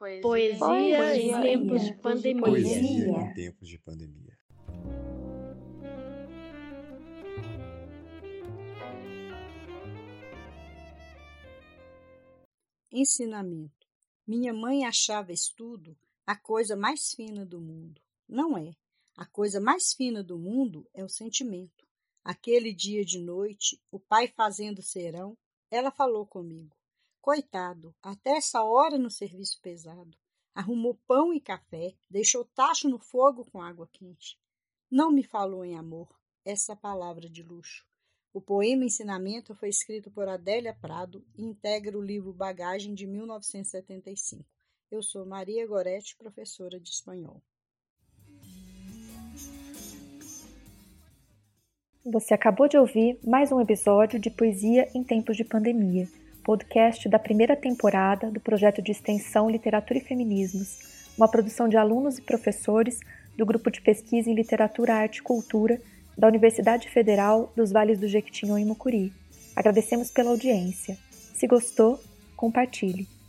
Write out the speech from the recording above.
Poesia, Poesia em em tempos de pandemia. Poesia. em tempos de pandemia. Ensinamento. Minha mãe achava estudo a coisa mais fina do mundo. Não é. A coisa mais fina do mundo é o sentimento. Aquele dia de noite, o pai fazendo serão, ela falou comigo. Coitado, até essa hora no serviço pesado. Arrumou pão e café, deixou tacho no fogo com água quente. Não me falou em amor, essa palavra de luxo. O poema Ensinamento foi escrito por Adélia Prado e integra o livro Bagagem de 1975. Eu sou Maria Goretti, professora de espanhol. Você acabou de ouvir mais um episódio de Poesia em Tempos de Pandemia, podcast da primeira temporada do projeto de extensão Literatura e Feminismos, uma produção de alunos e professores do grupo de pesquisa em Literatura, Arte e Cultura da Universidade Federal dos Vales do Jequitinhonha e Mucuri. Agradecemos pela audiência. Se gostou, compartilhe.